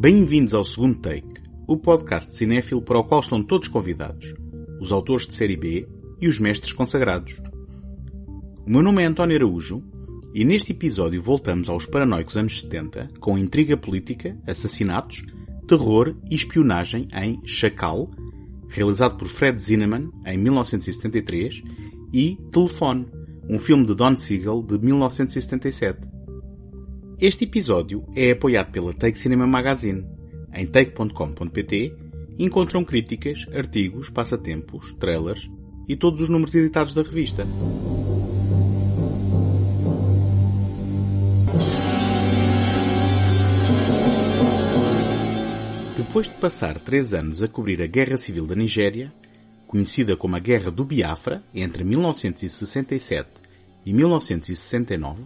Bem-vindos ao segundo take, o podcast de cinéfilo para o qual estão todos convidados, os autores de série B e os mestres consagrados. O meu nome é António Araújo e neste episódio voltamos aos paranoicos anos 70 com intriga política, assassinatos, terror e espionagem em Chacal, realizado por Fred Zinnemann em 1973, e Telefone, um filme de Don Siegel de 1977. Este episódio é apoiado pela Take Cinema Magazine. Em take.com.pt encontram críticas, artigos, passatempos, trailers e todos os números editados da revista. Depois de passar três anos a cobrir a Guerra Civil da Nigéria, conhecida como a Guerra do Biafra entre 1967 e 1969,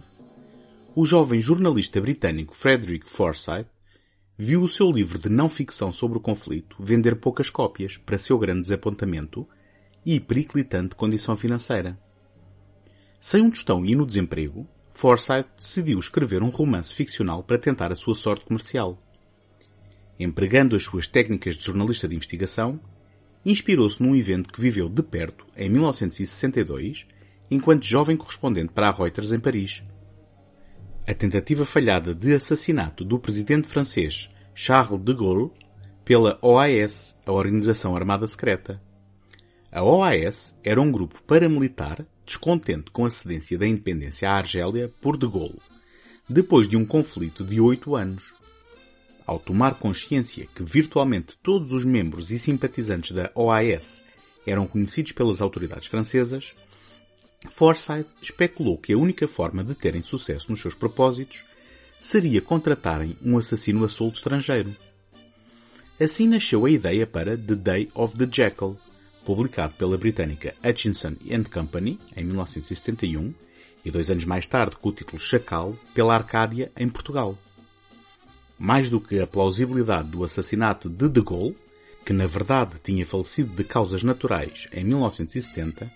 o jovem jornalista britânico Frederick Forsyth viu o seu livro de não-ficção sobre o conflito vender poucas cópias, para seu grande desapontamento e periclitante condição financeira. Sem um tostão e no desemprego, Forsyth decidiu escrever um romance ficcional para tentar a sua sorte comercial. Empregando as suas técnicas de jornalista de investigação, inspirou-se num evento que viveu de perto em 1962, enquanto jovem correspondente para a Reuters em Paris a tentativa falhada de assassinato do presidente francês Charles de Gaulle pela OAS, a Organização Armada Secreta. A OAS era um grupo paramilitar descontente com a cedência da independência à Argélia por de Gaulle, depois de um conflito de oito anos. Ao tomar consciência que virtualmente todos os membros e simpatizantes da OAS eram conhecidos pelas autoridades francesas, Forsyth especulou que a única forma de terem sucesso nos seus propósitos seria contratarem um assassino a soldo estrangeiro. Assim nasceu a ideia para The Day of the Jackal, publicado pela britânica Hutchinson Company em 1971 e dois anos mais tarde com o título Chacal pela Arcádia em Portugal. Mais do que a plausibilidade do assassinato de De Gaulle, que na verdade tinha falecido de causas naturais em 1970,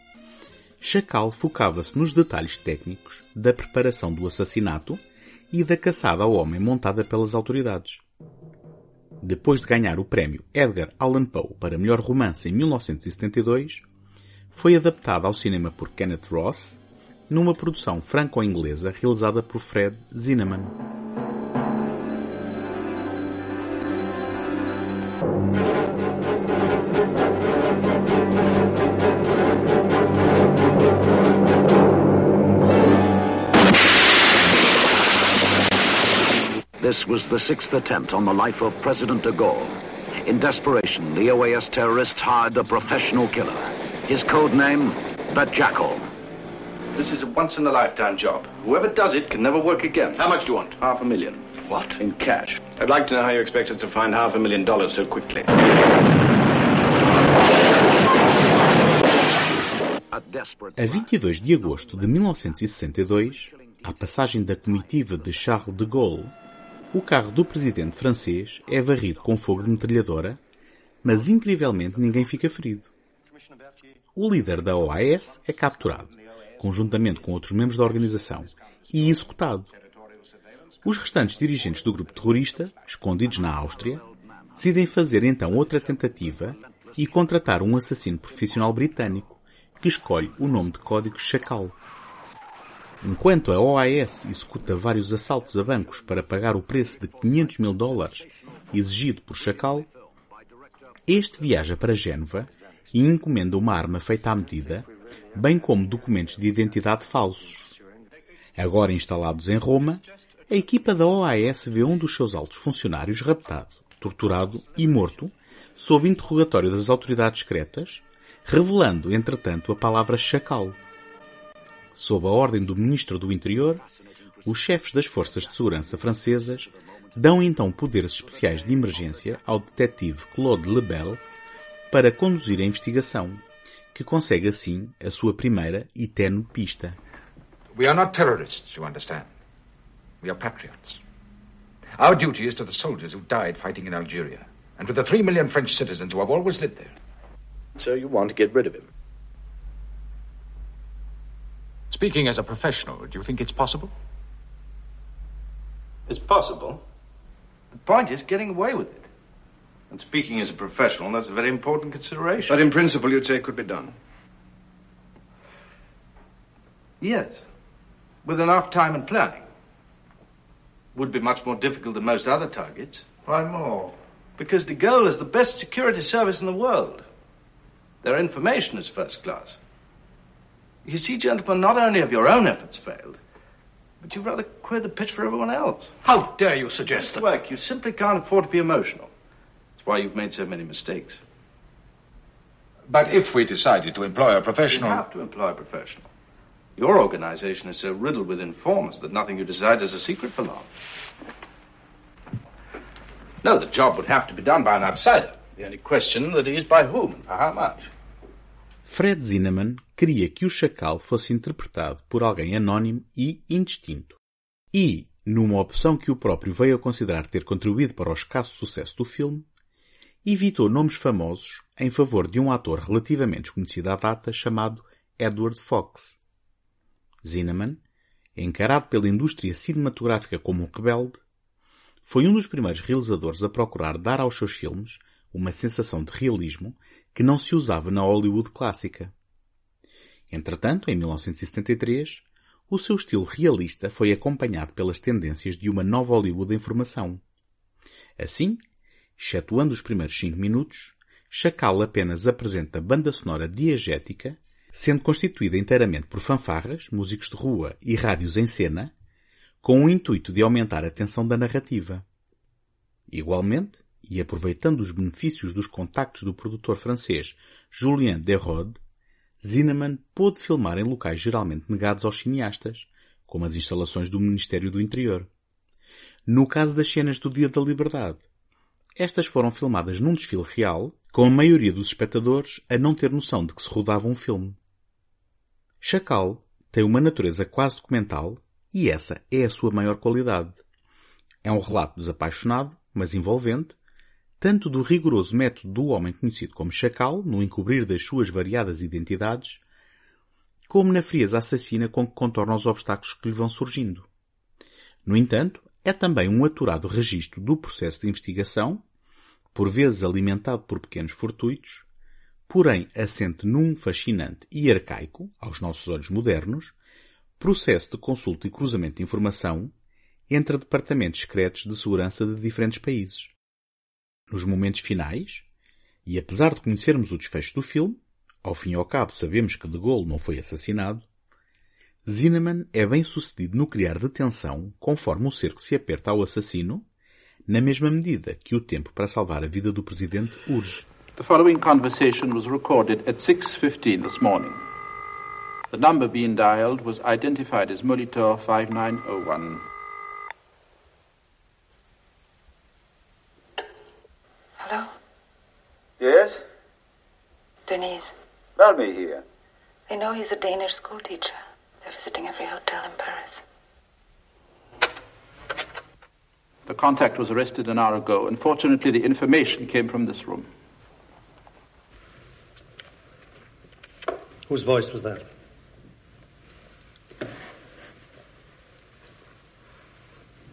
Chacal focava-se nos detalhes técnicos da preparação do assassinato e da caçada ao homem montada pelas autoridades. Depois de ganhar o prémio Edgar Allan Poe para melhor romance em 1972, foi adaptada ao cinema por Kenneth Ross numa produção franco-inglesa realizada por Fred Zinnemann. This was the sixth attempt on the life of President de Gaulle. In desperation, the OAS terrorists hired a professional killer. His code name, the Jackal. This is a once-in-a-lifetime job. Whoever does it can never work again. How much do you want? Half a million. What? In cash. I'd like to know how you expect us to find half a million dollars so quickly. A 22 de agosto de 1962, à passagem da comitiva de Charles de Gaulle, o carro do presidente francês é varrido com fogo de metralhadora, mas incrivelmente ninguém fica ferido. O líder da OAS é capturado, conjuntamente com outros membros da organização, e executado. Os restantes dirigentes do grupo terrorista, escondidos na Áustria, decidem fazer então outra tentativa e contratar um assassino profissional britânico, que escolhe o nome de código Chacal. Enquanto a OAS executa vários assaltos a bancos para pagar o preço de 500 mil dólares exigido por Chacal, este viaja para Génova e encomenda uma arma feita à medida, bem como documentos de identidade falsos. Agora instalados em Roma, a equipa da OAS vê um dos seus altos funcionários raptado, torturado e morto, sob interrogatório das autoridades secretas, revelando, entretanto, a palavra chacal sob a ordem do Ministro do Interior, os chefes das forças de segurança francesas dão então poderes especiais de emergência ao detetive Claude Lebel para conduzir a investigação, que consegue assim a sua primeira e tenue pista. We are not terrorists, you understand. We are patriots. Our duty is to the soldiers who died fighting in Algeria, and to the three million French citizens who have always lived there. So you want to get rid of him? Speaking as a professional, do you think it's possible? It's possible. The point is getting away with it. And speaking as a professional, that's a very important consideration. But in principle, you'd say it could be done. Yes. With enough time and planning. Would be much more difficult than most other targets. Why more? Because the goal is the best security service in the world. Their information is first class. You see, gentlemen, not only have your own efforts failed, but you've rather queered the pitch for everyone else. How dare you suggest that? Work, you simply can't afford to be emotional. That's why you've made so many mistakes. But if we decided to employ a You professional. have to employ a professional. Your organization is so riddled with informers that nothing you decide is a secret for long. No, the job would have to be done by an outsider. The only question that is by whom and for how much. Fred Zinnemann queria que o Chacal fosse interpretado por alguém anónimo e indistinto. E, numa opção que o próprio veio a considerar ter contribuído para o escasso sucesso do filme, evitou nomes famosos em favor de um ator relativamente desconhecido à data chamado Edward Fox. Zinnemann, encarado pela indústria cinematográfica como um rebelde, foi um dos primeiros realizadores a procurar dar aos seus filmes uma sensação de realismo que não se usava na Hollywood clássica. Entretanto, em 1973, o seu estilo realista foi acompanhado pelas tendências de uma nova Hollywood em formação. Assim, excetuando os primeiros cinco minutos, Chacal apenas apresenta banda sonora diegética, sendo constituída inteiramente por fanfarras, músicos de rua e rádios em cena, com o intuito de aumentar a tensão da narrativa. Igualmente, e aproveitando os benefícios dos contactos do produtor francês Julien Derode, Zinnemann pôde filmar em locais geralmente negados aos cineastas, como as instalações do Ministério do Interior. No caso das cenas do Dia da Liberdade, estas foram filmadas num desfile real, com a maioria dos espectadores a não ter noção de que se rodava um filme. Chacal tem uma natureza quase documental e essa é a sua maior qualidade. É um relato desapaixonado, mas envolvente, tanto do rigoroso método do homem conhecido como Chacal, no encobrir das suas variadas identidades, como na frieza assassina com que contorna os obstáculos que lhe vão surgindo. No entanto, é também um aturado registro do processo de investigação, por vezes alimentado por pequenos fortuitos, porém assente num fascinante e arcaico, aos nossos olhos modernos, processo de consulta e cruzamento de informação entre departamentos secretos de segurança de diferentes países. Nos momentos finais, e apesar de conhecermos o desfecho do filme, ao fim e ao cabo sabemos que De Gaulle não foi assassinado, Zinnemann é bem sucedido no criar detenção conforme o cerco se aperta ao assassino, na mesma medida que o tempo para salvar a vida do presidente urge. The following conversation was recorded at 6.15 this morning. The number being dialed was identified as Molitor 5901. Yes? Denise. Balmy here. They know he's a Danish schoolteacher. They're visiting every hotel in Paris. The contact was arrested an hour ago. Unfortunately, the information came from this room. Whose voice was that?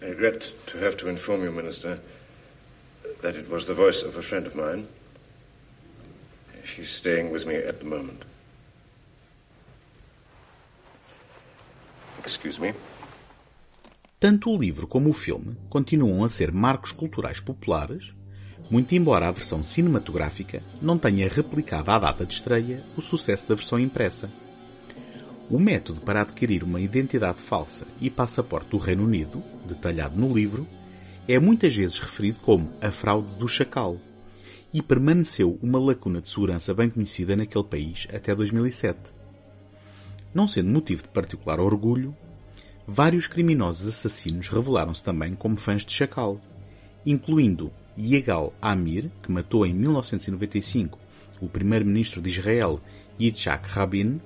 I regret to have to inform you, Minister, that it was the voice of a friend of mine. She's staying with me at the moment. Excuse me. Tanto o livro como o filme continuam a ser marcos culturais populares, muito embora a versão cinematográfica não tenha replicado à data de estreia o sucesso da versão impressa. O método para adquirir uma identidade falsa e passaporte do Reino Unido, detalhado no livro, é muitas vezes referido como a fraude do chacal e permaneceu uma lacuna de segurança bem conhecida naquele país até 2007. Não sendo motivo de particular orgulho, vários criminosos assassinos revelaram-se também como fãs de Chacal, incluindo Yigal Amir, que matou em 1995 o primeiro-ministro de Israel Yitzhak Rabin,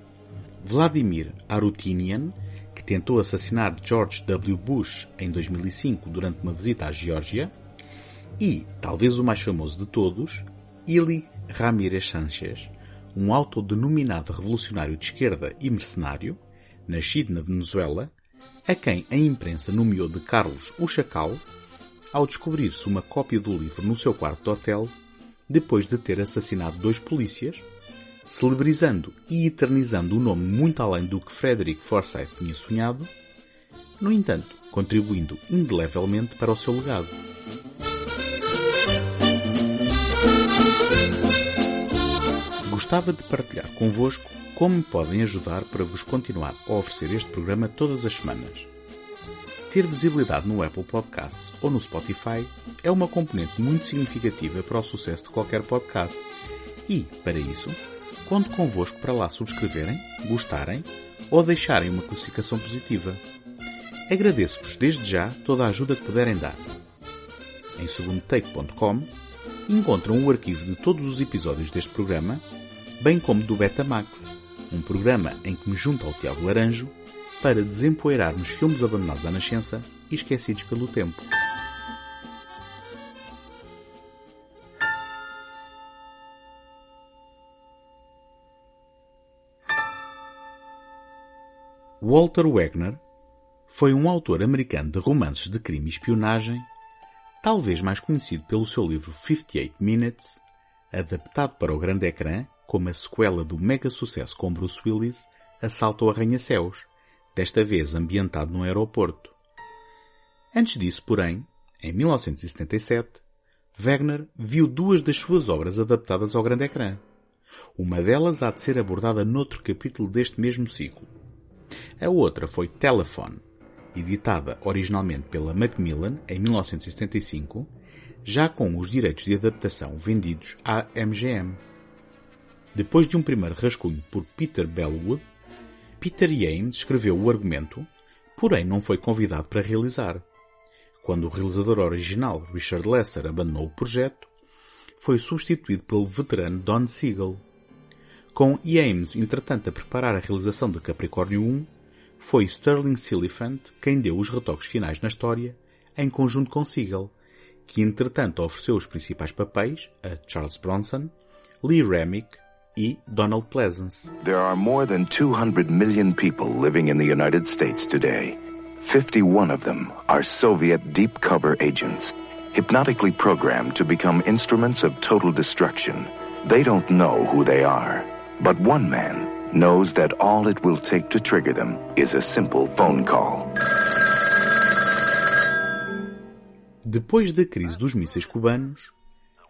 Vladimir Arutinian, que tentou assassinar George W. Bush em 2005 durante uma visita à Geórgia, e, talvez o mais famoso de todos, Ili Ramírez Sánchez, um autodenominado revolucionário de esquerda e mercenário, nascido na Venezuela, a quem a imprensa nomeou de Carlos o Chacal, ao descobrir-se uma cópia do livro no seu quarto de hotel, depois de ter assassinado dois polícias, celebrizando e eternizando o nome muito além do que Frederick Forsyth tinha sonhado, no entanto, contribuindo indelevelmente para o seu legado. Gostava de partilhar convosco como me podem ajudar para vos continuar a oferecer este programa todas as semanas. Ter visibilidade no Apple Podcasts ou no Spotify é uma componente muito significativa para o sucesso de qualquer podcast e, para isso, conto convosco para lá subscreverem, gostarem ou deixarem uma classificação positiva. Agradeço-vos desde já toda a ajuda que puderem dar. Em segundotake.com encontram o arquivo de todos os episódios deste programa, bem como do Betamax, um programa em que me junto ao Tiago Laranjo para desempoeirarmos filmes abandonados à nascença e esquecidos pelo tempo. Walter Wagner foi um autor americano de romances de crime e espionagem, talvez mais conhecido pelo seu livro 58 Minutes, adaptado para o grande ecrã como a sequela do mega sucesso com Bruce Willis, Assalto ao Arranha-Céus, desta vez ambientado num aeroporto. Antes disso, porém, em 1977, Wagner viu duas das suas obras adaptadas ao grande ecrã. Uma delas há de ser abordada noutro capítulo deste mesmo ciclo. A outra foi Telephone, editada originalmente pela Macmillan em 1975, já com os direitos de adaptação vendidos à MGM. Depois de um primeiro rascunho por Peter Bellwood, Peter Yanes escreveu o argumento, porém não foi convidado para realizar. Quando o realizador original, Richard Lesser, abandonou o projeto, foi substituído pelo veterano Don Siegel. Com Yames, entretanto, a preparar a realização de Capricórnio 1, foi Sterling Siliphant quem deu os retoques finais na história, em conjunto com Siegel, que entretanto ofereceu os principais papéis a Charles Bronson, Lee Remick e Donald Pleasance. There are more than 200 million people living in the United States today. 51 of them are Soviet deep cover agents, hypnotically programmed to become instruments of total destruction. They don't know who they are, but one man knows that all it will take to trigger them is a simple phone call. Depois da crise dos mísseis cubanos,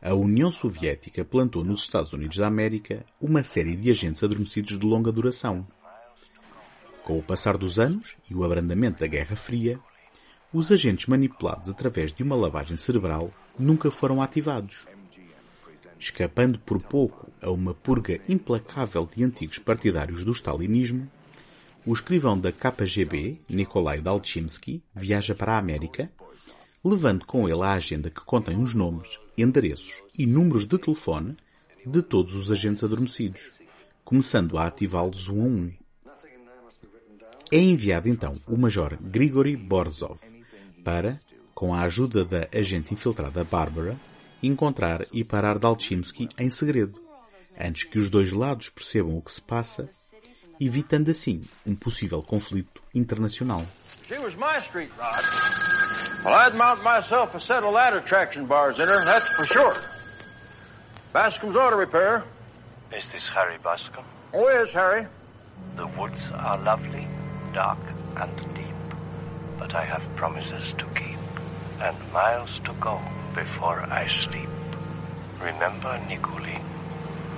a União Soviética plantou nos Estados Unidos da América uma série de agentes adormecidos de longa duração. Com o passar dos anos e o abrandamento da Guerra Fria, os agentes manipulados através de uma lavagem cerebral nunca foram ativados. Escapando por pouco a uma purga implacável de antigos partidários do stalinismo, o escrivão da KGB, Nikolai Dalchimsky, viaja para a América, levando com ele a agenda que contém os nomes, endereços e números de telefone de todos os agentes adormecidos, começando a ativá-los um a um. É enviado então o Major Grigory Borzov para, com a ajuda da agente infiltrada Barbara, encontrar e parar Dalchimsky em segredo, antes que os dois lados percebam o que se passa, evitando assim um possível conflito internacional. She was my street rod. Well, I'd mount myself a set of ladder traction bars in her, that's for sure. Bascom's auto repair. Is this Harry Bascom? Oh, yes, Harry. The woods are lovely, dark and deep, but I have promises to keep and miles to go before I sleep. Remember, Nikuli,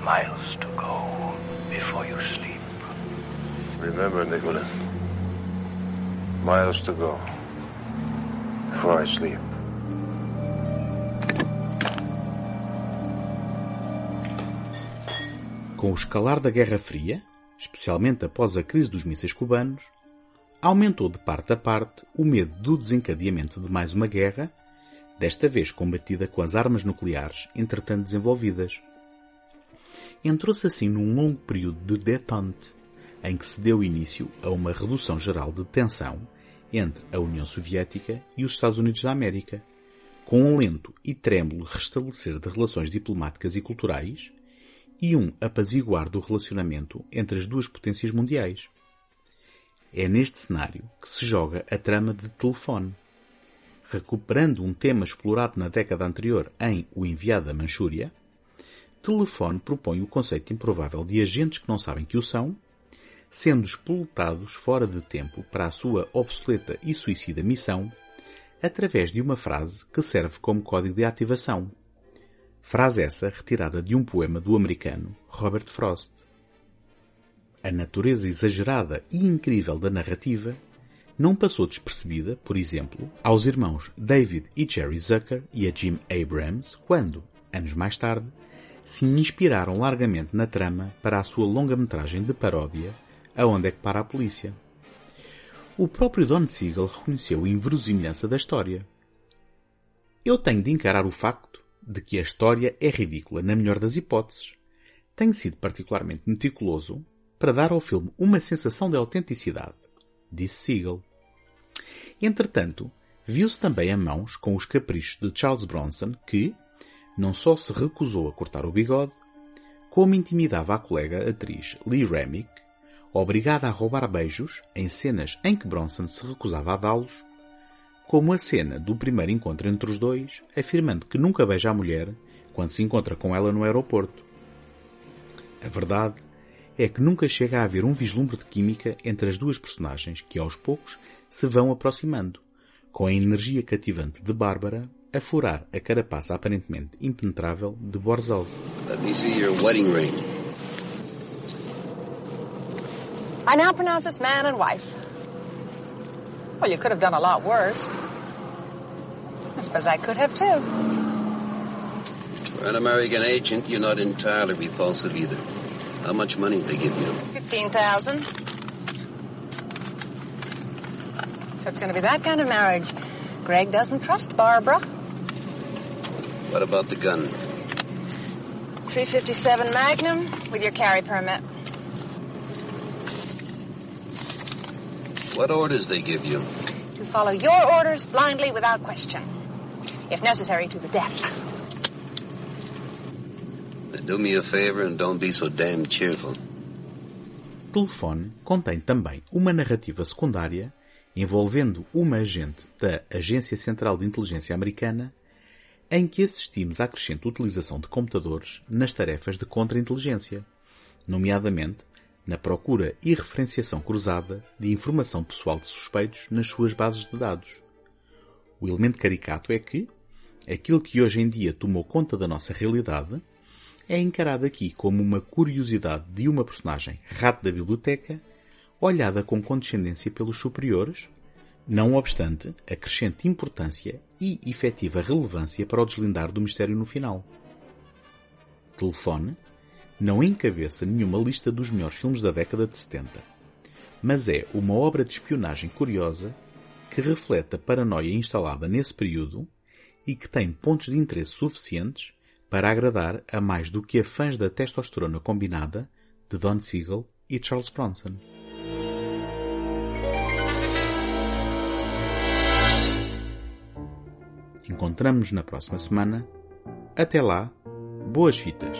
miles to go before you sleep. Remember, Nicholas. Miles to go before I sleep. Com o escalar da Guerra Fria, especialmente após a crise dos mísseis cubanos, aumentou de parte a parte o medo do desencadeamento de mais uma guerra, desta vez combatida com as armas nucleares entretanto desenvolvidas. Entrou-se assim num longo período de detente, em que se deu início a uma redução geral de tensão entre a União Soviética e os Estados Unidos da América, com um lento e trêmulo restabelecer de relações diplomáticas e culturais e um apaziguar do relacionamento entre as duas potências mundiais. É neste cenário que se joga a trama de telefone, recuperando um tema explorado na década anterior em O Enviado da Manchúria, Telefone propõe o conceito improvável de agentes que não sabem que o são, sendo explotados fora de tempo para a sua obsoleta e suicida missão, através de uma frase que serve como código de ativação. Frase essa retirada de um poema do americano Robert Frost. A natureza exagerada e incrível da narrativa não passou despercebida, por exemplo, aos irmãos David e Jerry Zucker e a Jim Abrams quando, anos mais tarde, se inspiraram largamente na trama para a sua longa-metragem de paródia Aonde é que para a polícia? O próprio Don Siegel reconheceu a inverosimilhança da história. Eu tenho de encarar o facto de que a história é ridícula na melhor das hipóteses. Tenho sido particularmente meticuloso para dar ao filme uma sensação de autenticidade, disse Siegel. Entretanto, viu-se também a mãos com os caprichos de Charles Bronson que, não só se recusou a cortar o bigode, como intimidava a colega atriz Lee Remick, obrigada a roubar beijos em cenas em que Bronson se recusava a dá-los, como a cena do primeiro encontro entre os dois, afirmando que nunca beija a mulher quando se encontra com ela no aeroporto. A verdade é que nunca chega a haver um vislumbre de química entre as duas personagens que aos poucos se vão aproximando, com a energia cativante de Bárbara a furar a carapaça aparentemente impenetrável de Borzov. Let me see your wedding ring. I now pronounce us man and wife. Well, you could have done a lot worse. I suppose I could have too. For an American agent, you're not entirely repulsive either. How much money did they give you? Fifteen thousand. So it's going to be that kind of marriage. Greg doesn't trust Barbara. What about the gun? 357 Magnum with your carry permit. What orders they give you? To follow your orders blindly without question. If necessary, to the death. Do me a favor and don't be so damn cheerful. Telefone contém também uma narrativa secundária envolvendo uma agente da Agência Central de Inteligência Americana em que assistimos à crescente utilização de computadores nas tarefas de contra-inteligência, nomeadamente na procura e referenciação cruzada de informação pessoal de suspeitos nas suas bases de dados. O elemento caricato é que aquilo que hoje em dia tomou conta da nossa realidade é encarado aqui como uma curiosidade de uma personagem rato da biblioteca olhada com condescendência pelos superiores, não obstante a crescente importância e efetiva relevância para o deslindar do mistério no final. Telefone não encabeça nenhuma lista dos melhores filmes da década de 70, mas é uma obra de espionagem curiosa que reflete a paranoia instalada nesse período e que tem pontos de interesse suficientes para agradar a mais do que a fãs da testosterona combinada de Don Siegel e Charles Bronson. Encontramos-nos na próxima semana. Até lá, boas fitas!